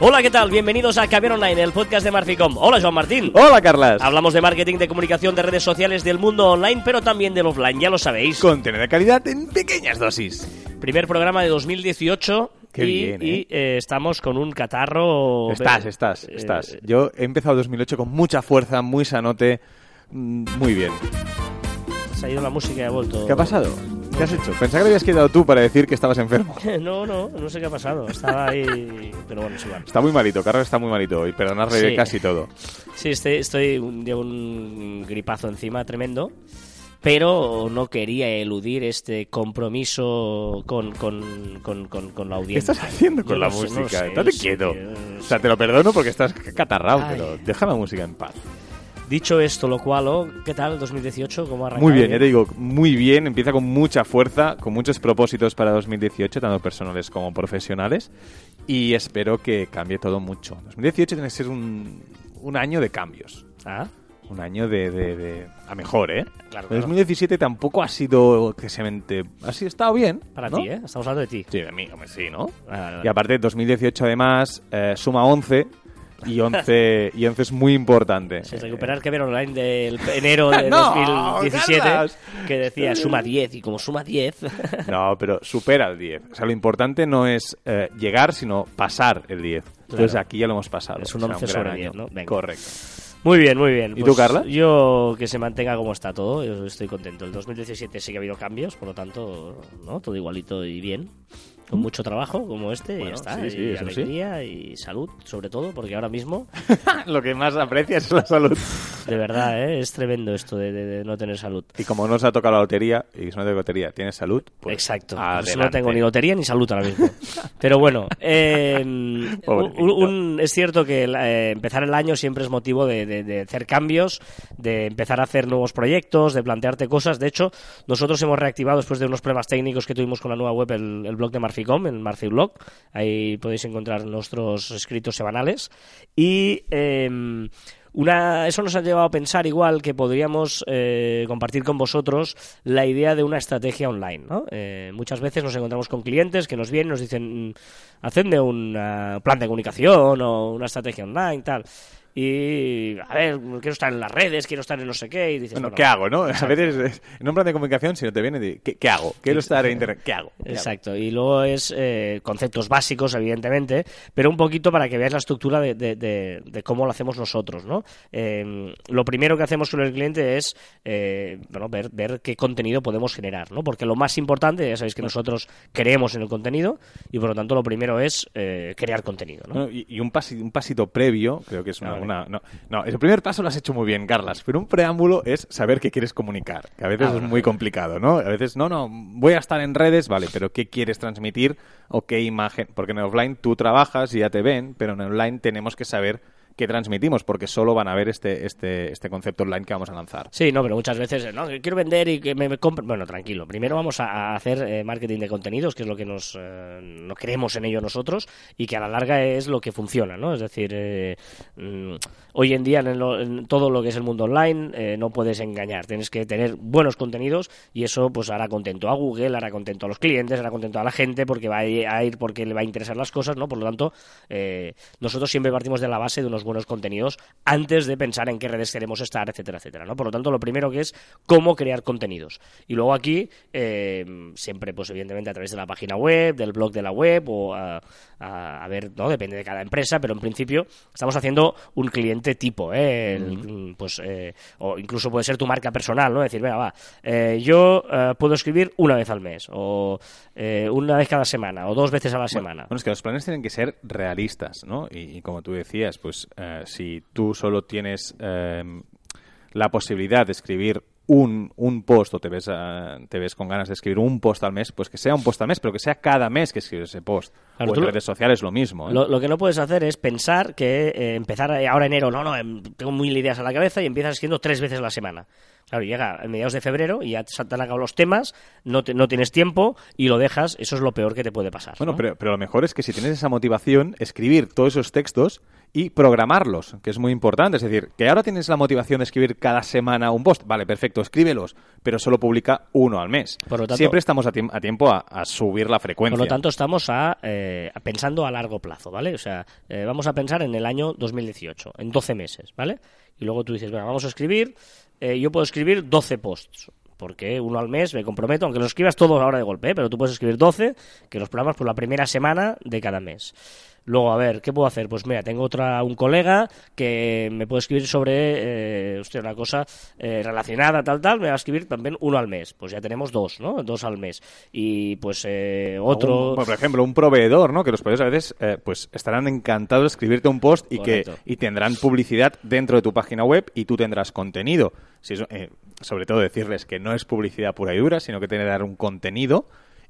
Hola, ¿qué tal? Bienvenidos a Caber Online, el podcast de Marficom. Hola, Joan Martín. Hola, Carlas. Hablamos de marketing, de comunicación, de redes sociales, del mundo online, pero también del offline, ya lo sabéis. Contenido de calidad en pequeñas dosis. Primer programa de 2018. Qué y, bien, y, ¿eh? eh, estamos con un catarro. Estás, estás, eh, estás. Yo he empezado 2008 con mucha fuerza, muy sanote, mm, muy bien. Se ha ido la música y ha vuelto. ¿Qué ha pasado? ¿Qué has hecho? Pensaba que habías quedado tú para decir que estabas enfermo. No, no, no sé qué ha pasado. Estaba ahí. Pero bueno, es igual. Está muy malito, Carlos está muy malito hoy. Perdonad Sí. casi todo. Sí, estoy, estoy llevo un gripazo encima tremendo, pero no quería eludir este compromiso con, con, con, con, con la ¿Qué audiencia. estás haciendo con Yo la no sé, no música? sé, sí, quieto. tío, O sea, te lo perdono porque estás catarrado, Ay. pero deja la música en paz. Dicho esto, lo cual, oh, ¿qué tal 2018? ¿Cómo ha? Muy bien, ya te digo, muy bien. Empieza con mucha fuerza, con muchos propósitos para 2018, tanto personales como profesionales. Y espero que cambie todo mucho. 2018 tiene que ser un, un año de cambios. Ah, Un año de, de- de- a mejor, ¿eh? Claro, claro. 2017 tampoco ha sido excesivamente... Ha sido, estado bien. para ¿no? ti, ¿eh? Estamos hablando de ti. Sí, de mí, hombre, sí, ¿no? Vale, vale. Y aparte, 2018 además eh, suma 11 y 11, y 11 es muy importante. Sí, recuperar que ver online del enero de No, 2017 Carlas. que decía suma 10 y como suma 10 No, pero supera el 10. O sea, lo importante no es eh, llegar, sino pasar el 10. Entonces Claro. aquí ya lo hemos pasado. Es un Será 11 gran sobre año. 10, ¿no? Venga. Correcto. Muy bien, muy bien. ¿Y tú, Carla? Yo que se mantenga como está todo, yo estoy contento. El 2017 sí que ha habido cambios, por lo tanto, ¿no? Todo igualito y bien. Con mucho trabajo como este, y ya está. sí, sí, y sí. alegría y salud, sobre todo, porque ahora mismo, lo que más aprecias es la salud. de verdad, ¿eh? es tremendo esto de, de- de no tener salud. Y como no os ha tocado la lotería, y si no te lotería tienes salud, pues Exacto. Pues no tengo ni lotería ni salud ahora mismo. Pero bueno, eh, un- Pobrecito. un- es cierto que eh, empezar el año siempre es motivo de, hacer cambios, de empezar a hacer nuevos proyectos, de plantearte cosas. De hecho, nosotros hemos reactivado después de unos problemas técnicos que tuvimos con la nueva web el, el blog de Marficom, el Marfiblog. Ahí podéis encontrar nuestros escritos semanales. Y... em, una, eso nos ha llevado a pensar igual que podríamos eh, compartir con vosotros la idea de una estrategia online. ¿no? Eh, muchas veces nos encontramos con clientes que nos vienen y nos dicen, hacedme un plan de comunicación o una estrategia online, tal. Y, a ver, quiero estar en las redes, quiero estar en no sé qué. Y dices, Bueno, bueno, ¿qué hago, no? A veces, eh, en un plan de comunicación, si no te viene, di, ¿qué, qué hago? Quiero estar en internet, ¿qué hago? ¿Qué hago? Exacto, y luego es eh, conceptos básicos, evidentemente, pero un poquito para que veáis la estructura de, de- de- de cómo lo hacemos nosotros, ¿no? Eh, lo primero que hacemos con el cliente es eh, bueno, ver, ver qué contenido podemos generar, ¿no? Porque lo más importante, ya sabéis que nosotros creemos en el contenido y por lo tanto lo primero es eh, crear contenido, ¿no? No, y, y un, pasi- un pasito previo, creo que es una, Ah, vale. una- no, no, el primer paso lo has hecho muy bien, Carlas, pero un preámbulo es saber qué quieres comunicar, que a veces Ah, es muy complicado, ¿no? A veces, no, no, voy a estar en redes, vale, pero ¿qué quieres transmitir o qué imagen? Porque en offline tú trabajas y ya te ven, pero en online tenemos que saber qué transmitimos, porque solo van a ver este, este, este concepto online que vamos a lanzar. Sí, no, pero muchas veces, no, que quiero vender y que me, me. Bueno, tranquilo. Primero vamos a, hacer eh, marketing de contenidos, que es lo que nos, eh, creemos en ello nosotros y que a la larga es lo que funciona, ¿no? Es decir, eh, mm, hoy en día en, lo- en todo lo que es el mundo online eh, no puedes engañar. Tienes que tener buenos contenidos y eso pues hará contento a Google, hará contento a los clientes, hará contento a la gente porque va a ir, a ir porque le va a interesar las cosas, ¿no? Por lo tanto, eh, nosotros siempre partimos de la base de unos buenos contenidos antes de pensar en qué redes queremos estar, etcétera, etcétera, ¿no? Por lo tanto, lo primero que es cómo crear contenidos. Y luego aquí, eh, siempre, pues evidentemente a través de la página web, del blog de la web o a, a- a ver, ¿no? Depende de cada empresa, pero en principio estamos haciendo un cliente tipo, ¿eh? El, Pues, eh, o incluso puede ser tu marca personal, ¿no? Decir, venga, va, eh, yo eh, puedo escribir una vez al mes o eh, una vez cada semana o dos veces a la semana. Bueno, es que los planes tienen que ser realistas, ¿no? Y, y como tú decías, pues eh, si tú solo tienes eh, la posibilidad de escribir un, un post o te ves, eh, te ves con ganas de escribir un post al mes, pues que sea un post al mes, pero que sea cada mes que escribes ese post. Claro, o en redes sociales lo mismo. ¿eh? Lo, lo que no puedes hacer es pensar que eh, empezar ahora enero, no, no, em, tengo mil ideas a la cabeza y empiezas escribiendo tres veces a la semana. Claro, llega a mediados de febrero y ya te han acabado los temas, no, te- no tienes tiempo y lo dejas, eso es lo peor que te puede pasar. Bueno, ¿no? pero, pero lo mejor es que si tienes esa motivación, escribir todos esos textos y programarlos, que es muy importante. Es decir, que ahora tienes la motivación de escribir cada semana un post. Vale, perfecto, escríbelos, pero solo publica uno al mes. Siempre estamos a, tiempo a, subir la frecuencia. Por lo tanto, estamos a, eh, pensando a largo plazo, ¿vale? O sea, eh, vamos a pensar en el año 2018, en 12 meses, ¿vale? Y luego tú dices, bueno, vamos a escribir, eh, yo puedo escribir 12 posts porque uno al mes me comprometo, aunque lo escribas todos ahora de golpe, pero tú puedes escribir 12, que los programas por la primera semana de cada mes. Luego, a ver, ¿qué puedo hacer? Pues mira, tengo otra, un colega que me puede escribir sobre, eh, una cosa eh, relacionada, tal, tal, me va a escribir también uno al mes. Pues ya tenemos dos, ¿no? Dos al mes. Y pues eh, otro... por ejemplo, un proveedor, ¿no? Que los proveedores a veces eh, pues estarán encantados de escribirte un post y que y tendrán publicidad dentro de tu página web y tú tendrás contenido. Si sobre todo decirles que no es publicidad pura y dura, sino que tiene que dar un contenido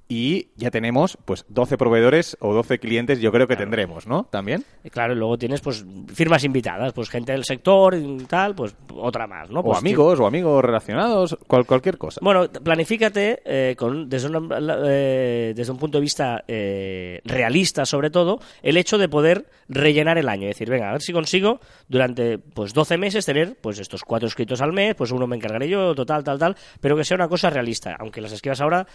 y ya tenemos pues 12 proveedores o 12 clientes yo creo que tendremos, ¿no? También. Claro, y luego tienes pues firmas invitadas, pues gente del sector y tal, pues otra más, ¿no? o pues amigos, o amigos relacionados, cualquier cosa. Bueno, planifícate eh, con, desde, un, eh, desde un punto de vista eh, realista sobre todo, el hecho de poder rellenar el año, es decir, venga, a ver si consigo durante pues 12 meses tener pues estos cuatro escritos al mes, pues uno me encargaré yo, total, tal, tal, pero que sea una cosa realista, aunque las escribas ahora,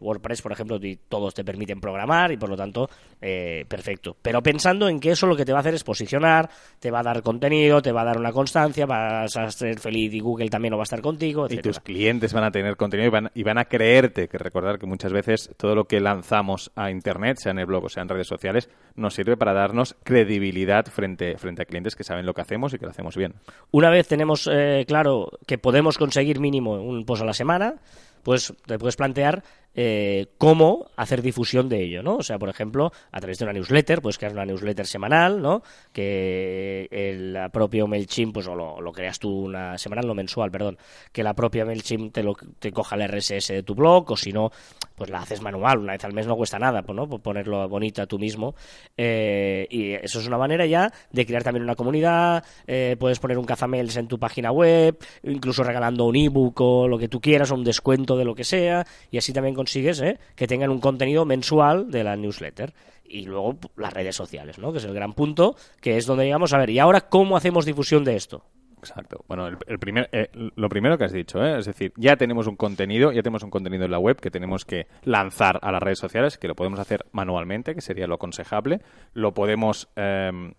WordPress, por por ejemplo, todos te permiten programar y por lo tanto, eh, perfecto. Pero pensando en que eso lo que te va a hacer es posicionar, te va a dar contenido, te va a dar una constancia, vas a ser feliz y Google también lo va a estar contigo, Y tus clientes van a tener contenido y van, y van a creerte, que recordar que muchas veces todo lo que lanzamos a Internet, sea en el blog o sea en redes sociales, nos sirve para darnos credibilidad frente, frente a clientes que saben lo que hacemos y que lo hacemos bien. Una vez tenemos eh, claro que podemos conseguir mínimo un post a la semana, pues te puedes plantear eh, cómo hacer difusión de ello, ¿no? O sea, por ejemplo, a través de una newsletter, pues crear una newsletter semanal, ¿no? Que el propio MailChimp, pues o lo, creas tú una semanal, no mensual, perdón, que la propia MailChimp te, lo, te coja el RSS de tu blog, o si no, pues la haces manual, una vez al mes no cuesta nada, pues, ¿no? Por ponerlo bonita tú mismo. Eh, y eso es una manera ya de crear también una comunidad, eh, puedes poner un cazamails en tu página web, incluso regalando un ebook o lo que tú quieras, o un descuento de lo que sea, y así también consigues ¿eh? que tengan un contenido mensual de la newsletter. Y luego las redes sociales, ¿no? que es el gran punto, que es donde llegamos a ver, ¿y ahora cómo hacemos difusión de esto? Exacto. Bueno, el, primer, eh, lo primero que has dicho, ¿eh? es decir, ya tenemos un contenido, ya tenemos un contenido en la web que tenemos que lanzar a las redes sociales, que lo podemos hacer manualmente, que sería lo aconsejable. Lo podemos em,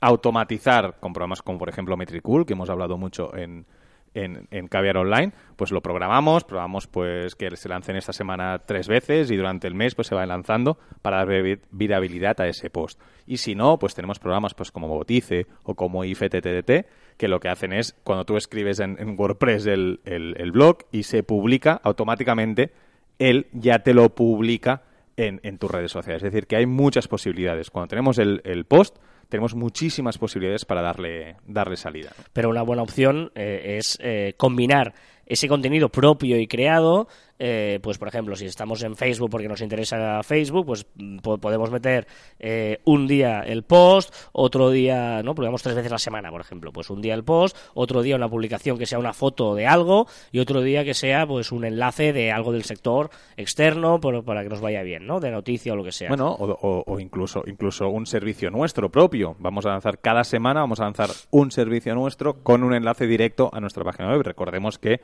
automatizar con programas como, por ejemplo, Metricool, que hemos hablado mucho en, en, en Caviar Online, pues lo programamos, probamos pues que se lancen esta semana tres veces y durante el mes pues se va lanzando para dar virabilidad a ese post. Y si no, pues tenemos programas pues como Botice o como IFTTT que lo que hacen es cuando tú escribes en, WordPress el, el, blog y se publica automáticamente, él ya te lo publica en, en, tus redes sociales. Es decir, que hay muchas posibilidades. Cuando tenemos el, el post, tenemos muchísimas posibilidades para darle, darle salida. Pero una buena opción eh, es eh, combinar ese contenido propio y creado eh, pues por ejemplo, si estamos en Facebook porque nos interesa Facebook, pues mm, podemos meter eh, un día el post, otro día, ¿no? Probamos tres veces la semana, por ejemplo, pues un día el post, otro día una publicación que sea una foto de algo y otro día que sea pues un enlace de algo del sector externo para que nos vaya bien, ¿no? De noticia o lo que sea. Bueno, o, incluso, incluso un servicio nuestro propio. Vamos a lanzar cada semana, vamos a lanzar un servicio nuestro con un enlace directo a nuestra página web. Recordemos que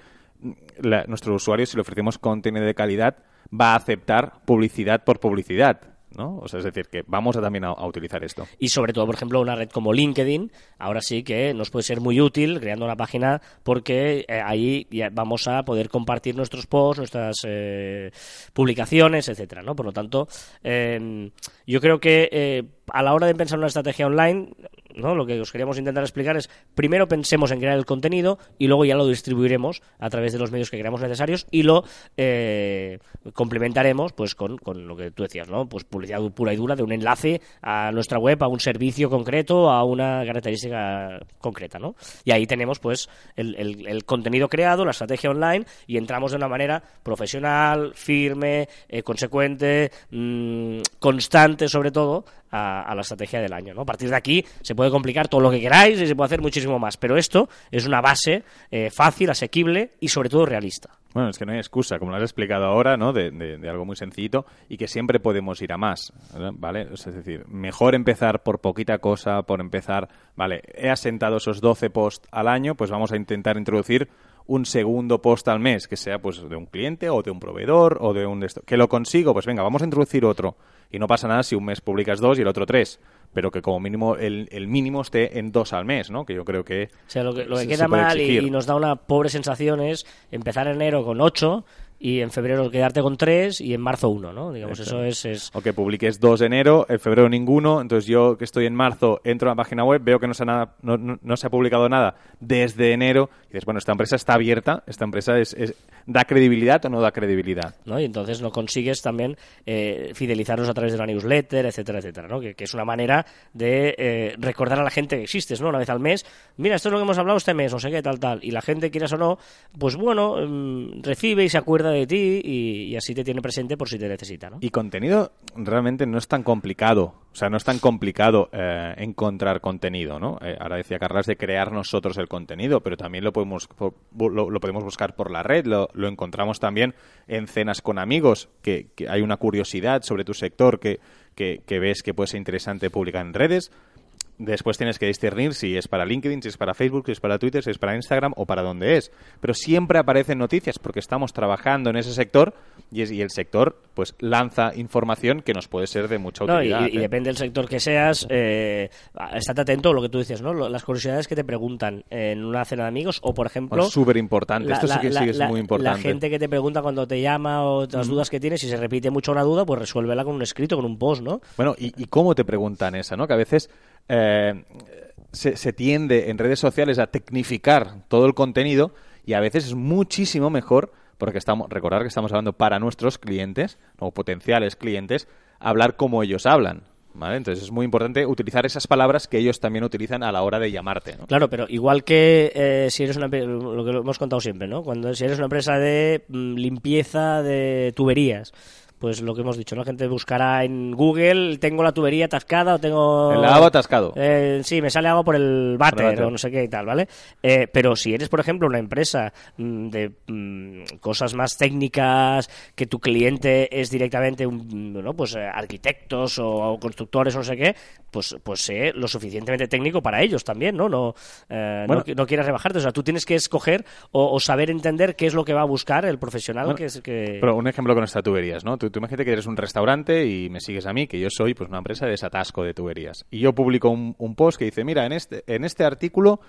nuestro usuario, si le ofrecemos contenido de calidad, va a aceptar publicidad por publicidad. ¿no? O sea, es decir, que vamos a también a, utilizar esto. Y sobre todo, por ejemplo, una red como LinkedIn, ahora sí que nos puede ser muy útil creando una página porque eh, ahí vamos a poder compartir nuestros posts, nuestras eh, publicaciones, etcétera, ¿no? Por lo tanto, em, yo creo que eh, a la hora de pensar una estrategia online, ¿no? Lo que os queríamos intentar explicar es, primero pensemos en crear el contenido y luego ya lo distribuiremos a través de los medios que creamos necesarios y lo eh, complementaremos pues con, lo que tú decías, ¿no? Pues publicidad pura y dura de un enlace a nuestra web, a un servicio concreto, a una característica concreta, ¿no? Y ahí tenemos pues el, contenido creado, la estrategia online y entramos de una manera profesional, firme, eh, consecuente, mm, constante sobre todo a, la estrategia del año. ¿no? A partir de aquí se puede complicar todo lo que queráis y se puede hacer muchísimo más, pero esto es una base eh, fácil, asequible y sobre todo realista. Bueno, es que no hay excusa, como lo has explicado ahora, ¿no? De, de- de algo muy sencillito y que siempre podemos ir a más, ¿vale? Es decir, mejor empezar por poquita cosa, por empezar, vale, he asentado esos 12 posts al año, pues vamos a intentar introducir un segundo post al mes, que sea pues de un cliente o de un proveedor o de un... Que lo consigo, pues venga, vamos a introducir otro. Y no pasa nada si un mes publicas dos y el otro tres, pero que como mínimo el, el mínimo esté en dos al mes, ¿no? Que yo creo que... O sea, lo que, lo que se- queda se mal y, nos da una pobre sensación es empezar enero con 8 y en febrero quedarte con 3 y en marzo 1, ¿no? Digamos, eso es... es O que publiques 2 de enero, en febrero ninguno, entonces yo que estoy en marzo entro a la página web, veo que no se ha, nada, no, no- no se ha publicado nada desde enero, y dices, bueno, esta empresa está abierta, esta empresa es, es- da credibilidad o no da credibilidad. ¿no? Y entonces no consigues también eh, fidelizarlos a través de una newsletter, etcétera, etcétera, ¿no? Que, que es una manera de eh, recordar a la gente que existes, ¿no? Una vez al mes, mira, esto es lo que hemos hablado este mes, no sé qué, tal, tal. Y la gente, quieras o no, pues bueno, mm, recibe y se acuerda de ti y, así te tiene presente por si te necesita, ¿no? Y contenido realmente no es tan complicado, o sea, no es tan complicado eh, encontrar contenido, ¿no? Eh, ahora decía Carlas de crear nosotros el contenido, pero también lo podemos, po- lo, podemos buscar por la red, lo, encontramos también en cenas con amigos, que, hay una curiosidad sobre tu sector que, que ves que puede ser interesante publicar en redes. Después tienes que discernir si es para LinkedIn, si es para Facebook, si es para Twitter, si es para Instagram o para dónde es. Pero siempre aparecen noticias porque estamos trabajando en ese sector y, es- y el sector pues lanza información que nos puede ser de mucha No, y, utilidad. y ¿eh? depende del sector que seas, eh, estate atento a lo que tú dices, ¿no? Las curiosidades que te preguntan en una cena de amigos o, por ejemplo... Bueno, súper importante. la- Esto sí la- que sí la- que es la- muy importante. La gente que te pregunta cuando te llama o las dudas que tienes, si se repite mucho una duda, pues resuélvela con un escrito, con un post, ¿no? Bueno, ¿y, y cómo te preguntan esa, no? Que a veces eh, se, tiende en redes sociales a tecnificar todo el contenido y a veces es muchísimo mejor, porque estamos, recordar que estamos hablando para nuestros clientes o potenciales clientes, hablar como ellos hablan. ¿Vale? Entonces es muy importante utilizar esas palabras que ellos también utilizan a la hora de llamarte. ¿no? Claro, pero igual que eh, si eres una lo que hemos contado siempre, ¿no? Cuando si eres una empresa de mm, limpieza de tuberías, pues lo que hemos dicho, ¿no? La gente buscará en Google, tengo la tubería atascada o tengo El lavabo atascado. Eh, sí, me sale agua por el váter, o no sé qué y tal, ¿vale? Eh, pero si eres, por ejemplo, una empresa mm, de mm, cosas más técnicas, que tu cliente es directamente un, bueno, pues eh, arquitectos o, constructores o no sé qué, pues, pues sé lo suficientemente técnico para ellos también, ¿no? No, eh, Bueno. no, no quieras rebajarte, o sea, tú tienes que escoger o, o saber entender qué es lo que va a buscar el profesional Bueno, que es que... Pero un ejemplo con estas tuberías, ¿no? Tú, tú imagínate que eres un restaurante y me sigues a mí, que yo soy pues una empresa de desatasco de tuberías. Y yo publico un, post que dice, mira, en este, en este artículo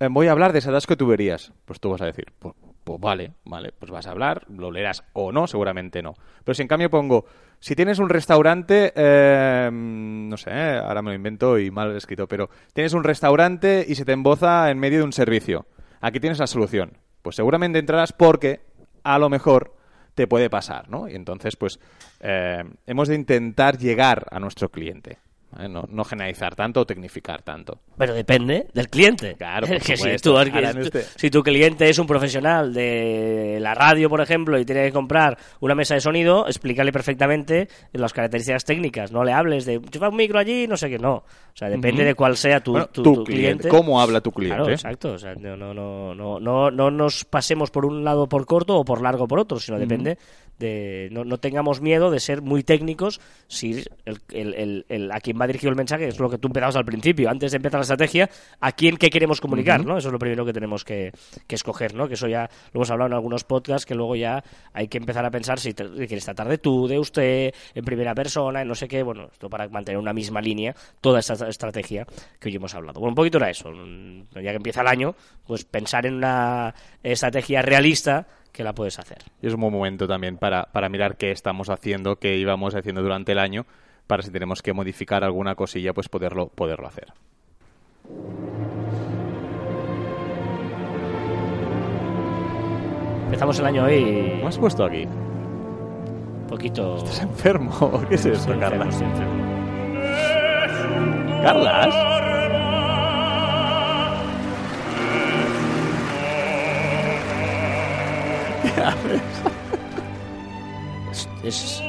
eh, voy a hablar de desatasco de tuberías. Pues tú vas a decir, pues, pues vale, vale, pues vas a hablar, lo leerás o no, seguramente no. Pero si en cambio pongo, si tienes un restaurante, eh, no sé, ahora me lo invento y mal escrito, pero tienes un restaurante y se te emboza en medio de un servicio. Aquí tienes la solución. Pues seguramente entrarás porque a lo mejor te puede pasar, ¿no? Y entonces, pues, eh, hemos de intentar llegar a nuestro cliente. ¿Vale? No, no generalizar tanto o tecnificar tanto. Pero depende del cliente. Claro, por que si, tú- si este- si tu cliente es un profesional de la radio, por ejemplo, y tiene que comprar una mesa de sonido, explícale perfectamente las características técnicas. No le hables de enchufa un micro allí, no sé qué, no. O sea, depende de cuál sea tu, Bueno, tu- tu tu cliente, cliente. ¿cómo habla tu cliente? Claro, exacto. O sea, no, no, no, no, no, no nos pasemos por un lado por corto o por largo por otro, sino depende de. No, no tengamos miedo de ser muy técnicos si el, el- el- el- a quién va dirigido el mensaje, es lo que tú empezabas al principio. Antes de empezar la estrategia, a quién qué queremos comunicar, ¿no? Eso es lo primero que tenemos que, que escoger, ¿no? Que eso ya lo hemos hablado en algunos podcasts, que luego ya hay que empezar a pensar si te- quieres tratar de tú, de usted, en primera persona, en no sé qué. Bueno, esto para mantener una misma línea, toda esta estrategia que hoy hemos hablado. Bueno, un poquito era eso. mm, Ya que empieza el año, pues pensar en una estrategia realista que la puedes hacer. Y es un buen momento también para, para mirar qué estamos haciendo, qué íbamos haciendo durante el año, para si tenemos que modificar alguna cosilla, pues poderlo, poderlo hacer. Empezamos el año hoy ¿Cómo has puesto aquí? un poquito... ¿Estás enfermo? ¿Qué es esto, Estoy Carla? enfermo, estoy enfermo. ¿Carlas? ¿Qué haces? Es,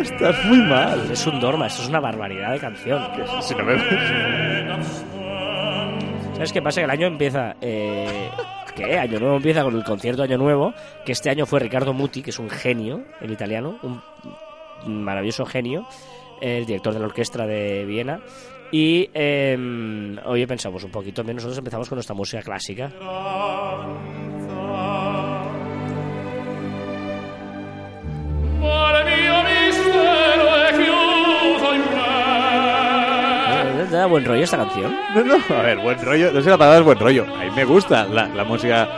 Estás muy mal. es un dorma, esto es una barbaridad de canción. Si no me ¿Sabes qué pasa? Que el año empieza eh, que Año Nuevo empieza con el concierto Año Nuevo, que este año fue Ricardo Muti, que es un genio, el italiano, un maravilloso genio, el director de la orquesta de Viena. Y eh, hoy pensamos un poquito menos, nosotros empezamos con nuestra música clásica. ¿Te da buen rollo esta canción? No, no, a ver, buen rollo, no sé la palabra es buen rollo. A mí me gusta la, la música,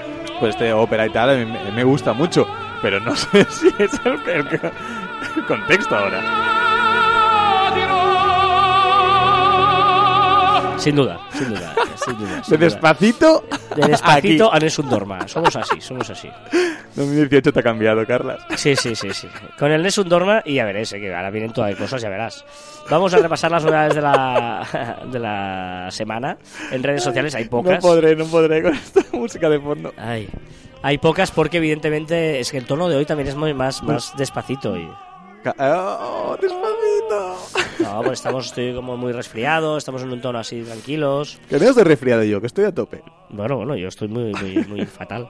pues este ópera y tal, a mí me, me gusta mucho, pero no sé si es el, el- el contexto ahora. Sin duda, sin duda, sin duda. De sin duda. despacito, De despacito aquí. a Nessun Dorma. Somos así, somos así. 2018 te ha cambiado, Carlas. Sí, sí, sí, sí. Con el Nessun Dorma y ya veréis, eh, que ahora vienen todas las cosas, ya verás. Vamos a repasar las novedades de la, de la semana. En redes sociales hay No pocas. podré, no podré con esta música de fondo. Ay, hay pocas porque evidentemente es que el tono de hoy también es muy más, más despacito. Y... Oh, despacito. No, pues estamos, estoy como muy resfriado, estamos en un tono así tranquilos. Que no estoy resfriado yo, que estoy a tope. Bueno, bueno, yo estoy muy, muy, muy fatal.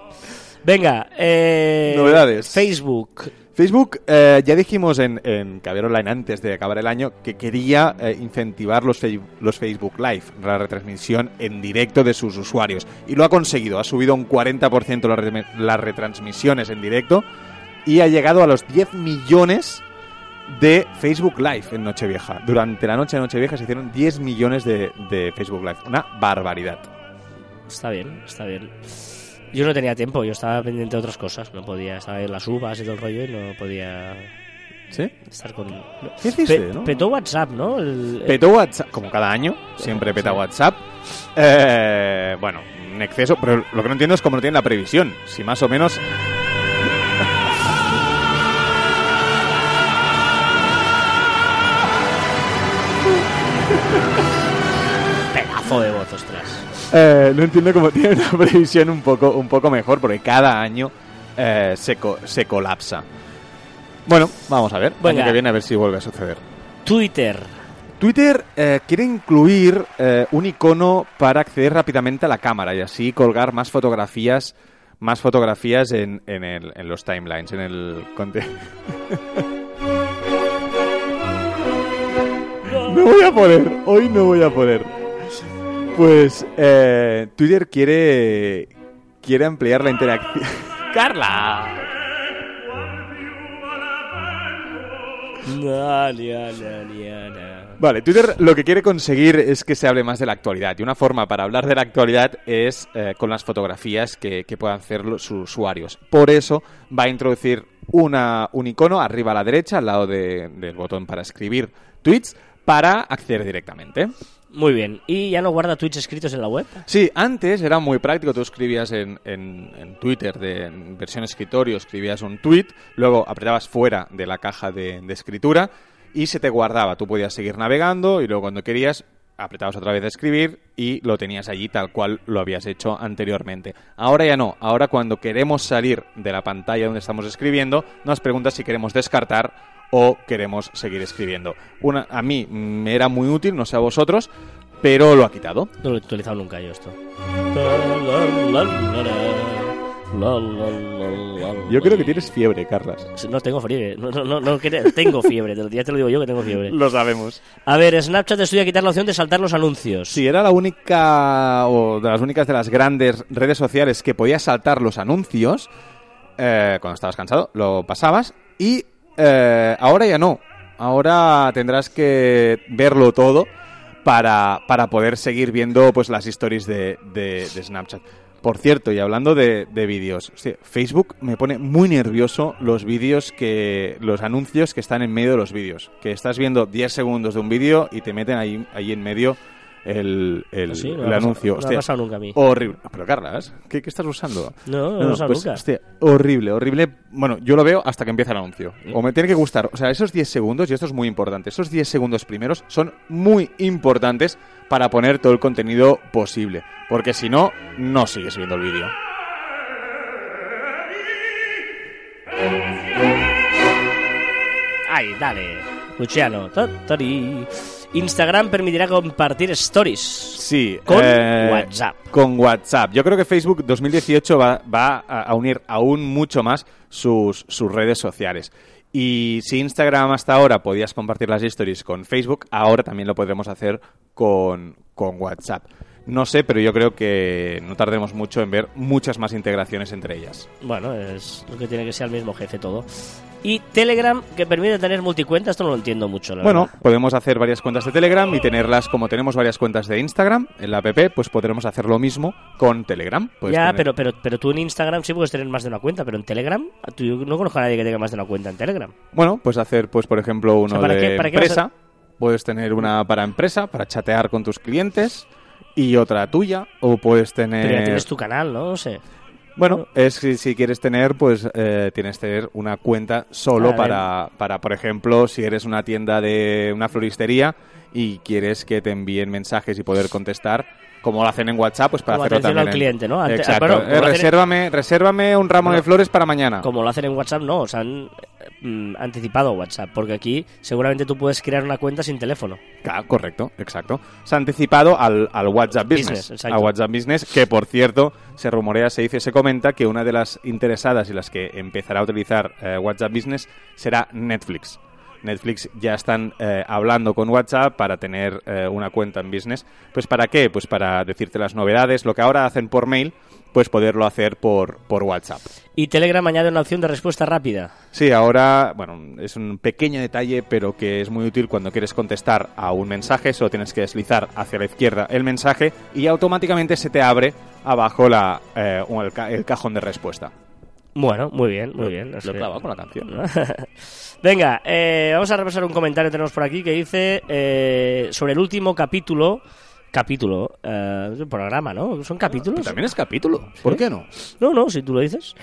Venga, eh, Novedades. Facebook. Facebook, eh, ya dijimos en, en Caviar Online antes de acabar el año que quería eh, incentivar los, los Facebook Live, la retransmisión en directo de sus usuarios. Y lo ha conseguido, ha subido un 40% las, re- las retransmisiones en directo y ha llegado a los 10 millones de Facebook Live en Nochevieja. Durante la noche de Nochevieja se hicieron 10 millones de, de Facebook Live. Una barbaridad. Está bien, está bien. Yo no tenía tiempo, yo estaba pendiente de otras cosas. No podía, estaba en las uvas y todo el rollo y no podía ¿Sí? estar con... ¿Qué hiciste, Pe- no? Petó WhatsApp, ¿no? El- el- Petó WhatsApp, como cada año, siempre peta WhatsApp. Eh, bueno, un exceso, pero lo que no entiendo es cómo no tienen la previsión. Si más o menos. Pedazo de voz, ostras. eh, no entiendo cómo tienen una previsión un poco, un poco mejor, porque cada año eh, se, co- se colapsa. Bueno, vamos a ver. Venga. Año que viene a ver si vuelve a suceder. Twitter. Twitter eh, quiere incluir eh, un icono para acceder rápidamente a la cámara y así colgar más fotografías más fotografías en, en, el- en los timelines, en el No voy a poder, hoy no voy a poder. Pues eh, Twitter quiere quiere ampliar la interacción. Carla. Vale, Twitter lo que quiere conseguir es que se hable más de la actualidad. Y una forma para hablar de la actualidad es eh, con las fotografías que, que puedan hacer los sus usuarios. Por eso va a introducir una, un icono arriba a la derecha, al lado de- del botón para escribir tweets, para acceder directamente. Muy bien. ¿Y ya no guarda tweets escritos en la web? Sí, antes era muy práctico. Tú escribías en, en- en Twitter, de, en versión escritorio, escribías un tweet, luego apretabas fuera de la caja de, de escritura y se te guardaba. Tú podías seguir navegando y luego cuando querías apretabas otra vez a escribir y lo tenías allí tal cual lo habías hecho anteriormente. Ahora ya no. Ahora cuando queremos salir de la pantalla donde estamos escribiendo, nos pregunta si queremos descartar o queremos seguir escribiendo. Una, a mí me era muy útil, no sé a vosotros, pero lo ha quitado. No lo he utilizado nunca yo esto. Yo creo que tienes fiebre, Carlas. No tengo fiebre. No, no, no, tengo fiebre. Ya te lo digo yo que tengo fiebre. Lo sabemos. A ver, Snapchat estudia quitar la opción de saltar los anuncios. Si era la única o de las únicas de las grandes redes sociales que podías saltar los anuncios eh, cuando estabas cansado, lo pasabas y eh, ahora ya no. Ahora tendrás que verlo todo para, para poder seguir viendo pues las stories de, de- Snapchat. Por cierto, y hablando de, de vídeos, Facebook me pone muy nervioso los vídeos que. los anuncios que están en medio de los vídeos. Que estás viendo 10 segundos de un vídeo y te meten ahí, ahí en medio el, el, Sí, no el anuncio. pasado- no ha Hostia, pasado nunca a mí. Horrible. Pero Carlas, ¿qué, qué estás usando? No, no, ha pasado pues, nunca. hostia, horrible, horrible. Bueno, yo lo veo hasta que empieza el anuncio. O me tiene que gustar. O sea, esos 10 segundos, y esto es muy importante, esos 10 segundos primeros son muy importantes para poner todo el contenido posible. Porque si no, no sigues viendo el vídeo. Ay, dale. Luciano. Instagram permitirá compartir stories. Sí. Con eh, WhatsApp. Con WhatsApp. Yo creo que Facebook 2018 va, va a a unir aún mucho más sus, sus redes sociales. Y si Instagram hasta ahora podías compartir las stories con Facebook, ahora también lo podremos hacer con, con WhatsApp. No sé, pero yo creo que no tardemos mucho en ver muchas más integraciones entre ellas. Bueno, es lo que tiene que ser el mismo jefe todo. Y Telegram, que permite tener multicuenta, esto no lo entiendo mucho, la Bueno, verdad. podemos hacer varias cuentas de Telegram y tenerlas como tenemos varias cuentas de Instagram en la app, pues podremos hacer lo mismo con Telegram. Puedes ya, tener- pero, pero, pero tú en Instagram sí puedes tener más de una cuenta, pero en Telegram, tú, yo no conozco a nadie que tenga más de una cuenta en Telegram. Bueno, puedes hacer, pues por ejemplo, uno sea, ¿para de qué- para qué vas empresa. Puedes tener una para empresa, para chatear con tus clientes y otra tuya. O puedes tener... Pero ya tienes tu canal, ¿no? No sé. Bueno, es si, si quieres tener, pues eh, tienes que tener una cuenta solo para, para, por ejemplo, si eres una tienda de una floristería y quieres que te envíen mensajes y poder contestar, como lo hacen en WhatsApp, pues para Como hacerlo también. al en- cliente, ¿no? Ante- Exacto. ah, bueno, Eh, en- resérvame, resérvame un ramo Bueno, de flores para mañana. Como lo hacen en WhatsApp, no, o sea, han mm, anticipado WhatsApp, porque aquí seguramente tú puedes crear una cuenta sin teléfono. Claro, correcto, exacto. Se ha anticipado al, al WhatsApp Business. Business, al WhatsApp Business, que por cierto, se rumorea, se dice, se comenta que una de las interesadas y las que empezará a utilizar eh, WhatsApp Business será Netflix. Netflix ya están eh, hablando con WhatsApp para tener eh, una cuenta en business. Pues ¿para qué? Pues para decirte las novedades. Lo que ahora hacen por mail, pues poderlo hacer por, por WhatsApp. Y Telegram añade una opción de respuesta rápida. Sí, ahora, bueno, es un pequeño detalle, pero que es muy útil cuando quieres contestar a un mensaje. Solo tienes que deslizar hacia la izquierda el mensaje y automáticamente se te abre abajo la, eh, el, ca- el cajón de respuesta. Bueno, muy bien, muy bien. Que- clavado con la canción. Venga, eh, vamos a repasar un comentario que tenemos por aquí que dice eh, sobre el último capítulo. Capítulo, eh, es un programa, ¿no? ¿Son capítulos? También es capítulo. ¿Por qué no? No, no, si tú lo dices.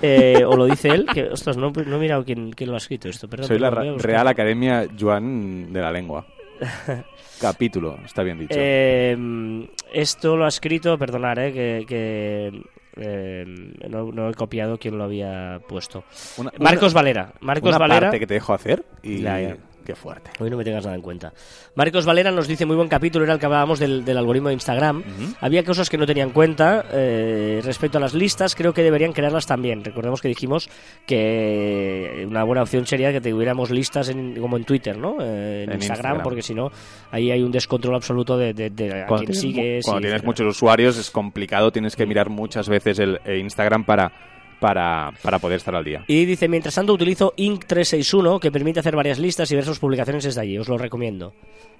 Eh, o lo dice él, que, ostras, no, no he mirado quién, quién lo ha escrito esto. Perdón, Soy la. Real Academia Joan de la Lengua. capítulo, está bien dicho. Eh, esto lo ha escrito, perdonar, eh, que, que, eh, no, no he copiado quién lo había puesto. Una- Marcos una- Valera. Marcos una Valera. parte que te dejo hacer y Ya, ya. Qué fuerte. Hoy no me tengas nada en cuenta. Marcos Valera nos dice muy buen capítulo, era el que hablábamos del, del algoritmo de Instagram. Había cosas que no tenía en cuenta eh, respecto a las listas, creo que deberían crearlas también. Recordemos que dijimos que una buena opción sería que tuviéramos listas en- como en Twitter, ¿no? Eh, en, En Instagram, Instagram. porque si no, ahí hay un descontrol absoluto de, de, de a Cuando quién tienes, sigues. cuando y tienes etcétera. muchos usuarios es complicado, tienes que mirar muchas veces el, el Instagram para, para, para poder estar al día. Y dice, mientras tanto utilizo Inc361, que permite hacer varias listas y ver sus publicaciones desde allí. Os lo recomiendo.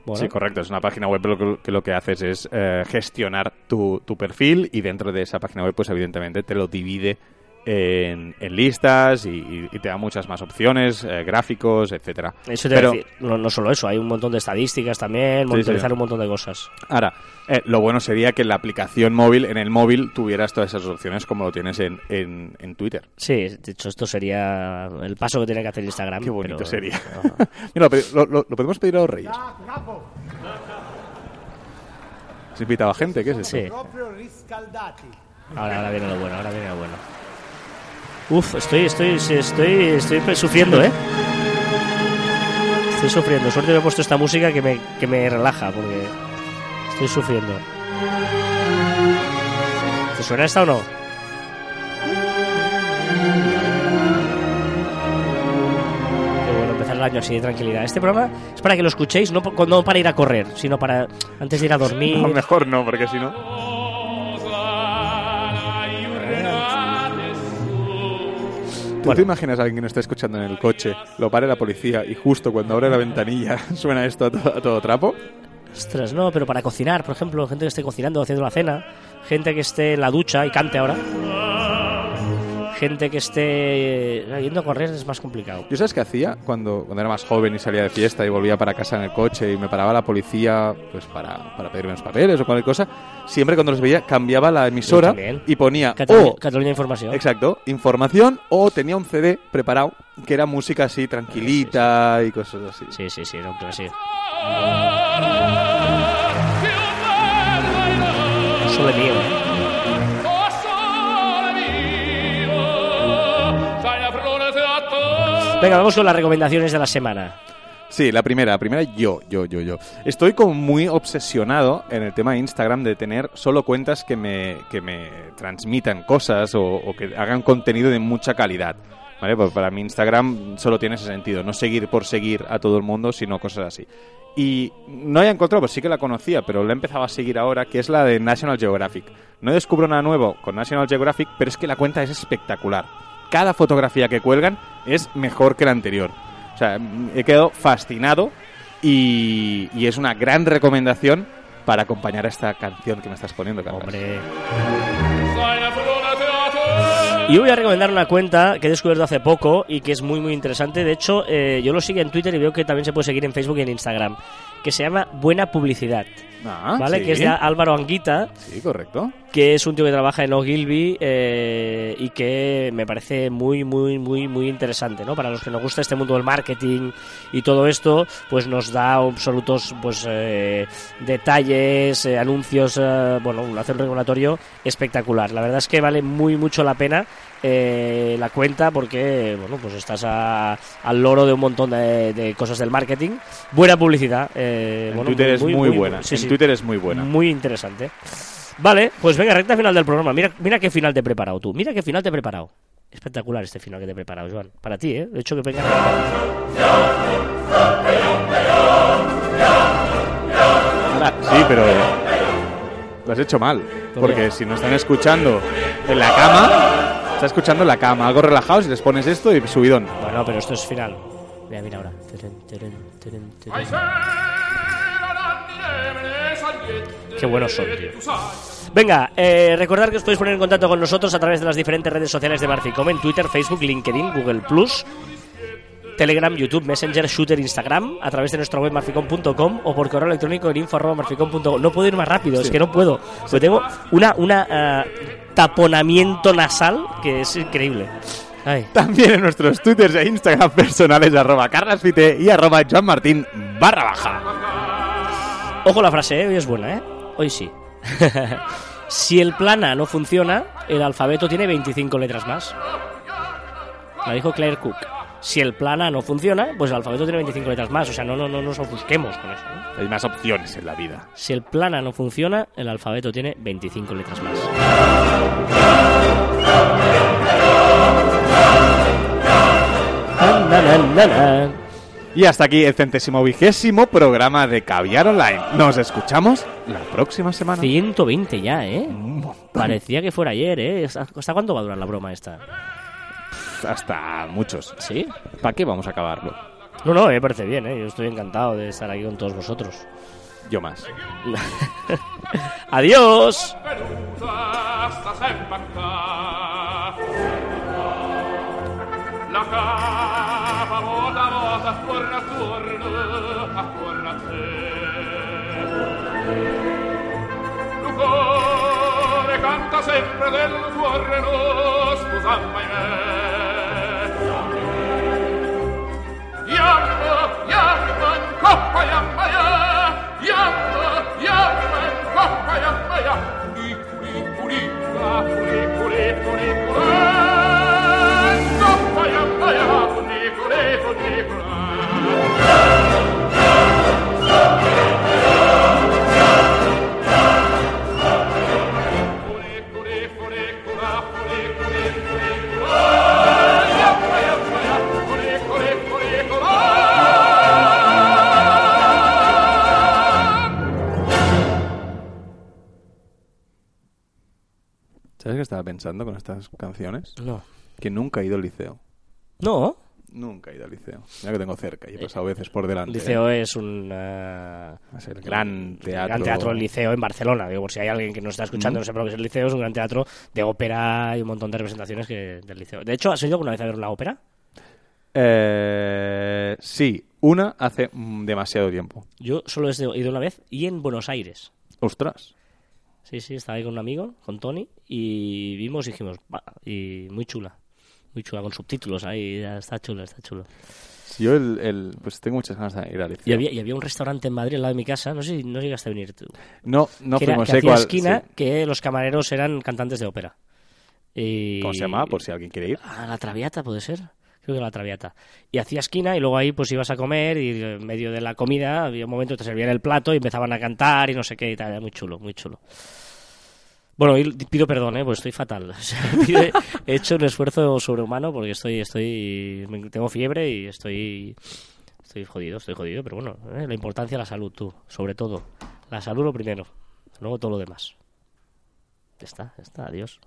Bueno, Sí, correcto. Es una página web lo que, lo que haces es eh, gestionar tu, tu perfil y dentro de esa página web, pues evidentemente te lo divide en, en listas y, te da muchas más opciones, eh, gráficos, etcétera. Eso te Pero decir, no, no solo eso, hay un montón de estadísticas también, Sí, monitorizar sí. un montón de cosas. ahora, eh, lo bueno sería que en la aplicación móvil, en el móvil, tuvieras todas esas opciones como lo tienes en, en, en Twitter. Sí, de hecho esto sería el paso que tiene que hacer Instagram. Qué bonito pero- sería. Mira, lo, lo- podemos pedir a los reyes. ¿Has invitado a gente? ¿Qué es eso? Sí, ahora, ahora viene lo bueno, ahora viene lo bueno. Uf, estoy, estoy, sí, estoy, estoy sufriendo, ¿eh? Estoy sufriendo. Suerte que he puesto esta música que me, que me relaja, porque estoy sufriendo. ¿Te suena esta o no? Qué bueno empezar el año así de tranquilidad. Este programa es para que lo escuchéis, no, no para ir a correr, sino para antes de ir a dormir. No, mejor no, porque si no... ¿Tú Bueno. te imaginas a alguien que nos está escuchando en el coche, lo pare la policía y justo cuando abre la ventanilla suena esto a, to- a todo trapo? Ostras, no, pero para cocinar, por ejemplo, gente que esté cocinando, haciendo la cena, gente que esté en la ducha y cante ahora, gente que esté eh, yendo a correr es más complicado. ¿Yo sabes qué hacía cuando, cuando era más joven y salía de fiesta y volvía para casa en el coche y me paraba la policía pues para, para pedirme unos papeles o cualquier cosa? Siempre cuando los veía cambiaba la emisora y ponía Cataluña, o Cataluña Información. Exacto, información o tenía un CD preparado que era música así tranquilita y cosas así. Sí, sí, sí, no, pero sí. Sole ¿eh? Venga, vamos con las recomendaciones de la semana. Sí, la primera, la primera yo, yo, yo, yo. Estoy como muy obsesionado en el tema de Instagram de tener solo cuentas que me, que me transmitan cosas o, o que hagan contenido de mucha calidad. ¿Vale? Pues para mí Instagram solo tiene ese sentido, no seguir por seguir a todo el mundo, sino cosas así. Y no he encontrado, pues sí que la conocía, pero la he empezado a seguir ahora, que es la de National Geographic. No descubro nada nuevo con National Geographic, pero es que la cuenta es espectacular. Cada fotografía que cuelgan es mejor que la anterior. O sea, he quedado fascinado y, y es una gran recomendación para acompañar a esta canción que me estás poniendo, Carlos. Hombre. Y voy a recomendar una cuenta que he descubierto hace poco y que es muy muy interesante. De hecho, eh, yo lo sigo en Twitter y veo que también se puede seguir en Facebook y en Instagram. Que se llama Buena Publicidad. Ah, ¿Vale? sí. Que es de Álvaro Anguita, Sí, correcto. Que es un tío que trabaja en Ogilvy eh, y que me parece muy, muy, muy, muy interesante, ¿no? Para los que nos gusta este mundo del marketing y todo esto, pues nos da absolutos, pues, eh, detalles, eh, anuncios, eh, bueno, hace un regulatorio espectacular. La verdad es que vale muy mucho la pena eh, la cuenta porque, bueno, pues estás a- al loro de un montón de, de cosas del marketing. Buena publicidad. eh, En bueno, Twitter es muy, buena. sí, en sí. Twitter es muy buena. Muy interesante. Vale, pues venga, recta final del programa. Mira, mira qué final te he preparado tú. Mira qué final te he preparado. Espectacular este final que te he preparado, Joan. Para ti, ¿eh? De hecho, que venga. Sí, pero lo has hecho mal. ¿Por Porque si no están escuchando en la cama, está escuchando en la cama, algo relajado, si les pones esto y subidón. Bueno, pero esto es final. Mira, mira ahora. Qué buenos son, tío. Venga, eh, recordar que os podéis poner en contacto con nosotros a través de las diferentes redes sociales de Marficom en Twitter, Facebook, LinkedIn, Google Plus, Telegram, YouTube, Messenger, Shooter, Instagram, a través de nuestra web marficom.com o por correo electrónico en info.marficom.com. No puedo ir más rápido, es que no puedo. Porque tengo una, una eh, taponamiento nasal que es increíble. Ay. También en nuestros twitters e Instagram personales, arroba carlasfite y arroba joanmartin barra baja. Ojo la frase, ¿eh? hoy es buena, ¿eh? Hoy sí. si el plana no funciona, el alfabeto tiene 25 letras más. La dijo Claire Cook. Si el plana no funciona, pues el alfabeto tiene 25 letras más. O sea, no, no, no nos ofusquemos con eso. ¿no? Hay más opciones en la vida. Si el plana no funciona, el alfabeto tiene 25 letras más. Na, na, na, na. Y hasta aquí el centésimo vigésimo programa de Caviar Online. Nos escuchamos la próxima semana. 120 ya, ¿eh? Un. Parecía que fuera ayer, ¿eh? ¿Hasta cuándo va a durar la broma esta? Hasta muchos. ¿Sí? ¿Para qué vamos a acabarlo? No, no, me parece bien, ¿eh? Yo estoy encantado de estar aquí con todos vosotros. Yo más. ¡Adiós! La attorno attorno attorno a te. Il cuore canta sempre del tuo reno, scusa mai me. Yamma, yamma, in coppa, yamma, ya. Con estas canciones? No. Que nunca he ido al liceo. No. Nunca he ido al liceo. Mira que tengo cerca y he pasado veces por delante. El liceo es un... eh, Es el gran teatro. gran teatro liceo en Barcelona. Digo, por si hay alguien que nos está escuchando no lo que es el liceo, es un gran teatro de ópera y un montón de representaciones que, del liceo. De hecho, ¿has ido alguna vez a ver una ópera? Eh, sí, una hace mm, demasiado tiempo. Yo solo he ido una vez y en Buenos Aires. Ostras. Sí, sí, estaba ahí con un amigo, con Tony, y vimos y dijimos, "Va", y muy chula. Muy chula, con subtítulos ahí, está chula, está chulo. Yo el, el- pues tengo muchas ganas de ir liceo. Y había, y había un restaurante en Madrid al lado de mi casa, no sé si no llegaste a venir tú. No, no que era, fuimos que sé cuál- esquina, sí. que los camareros eran cantantes de ópera. Y... ¿Cómo se llama? Por si alguien quiere ir. Ah, la Traviata, puede ser. Creo que la Traviata. Y hacía esquina y luego ahí pues ibas a comer y en medio de la comida había un momento que te servían el plato y empezaban a cantar y no sé qué y tal, era muy chulo, muy chulo. Bueno, pido perdón, ¿eh? pues estoy fatal. He hecho un esfuerzo sobrehumano porque estoy, estoy, tengo fiebre y estoy, estoy jodido, estoy jodido. Pero bueno, ¿eh? la importancia de la salud, tú, sobre todo. La salud lo primero, luego todo lo demás. Ya está, ya está, adiós.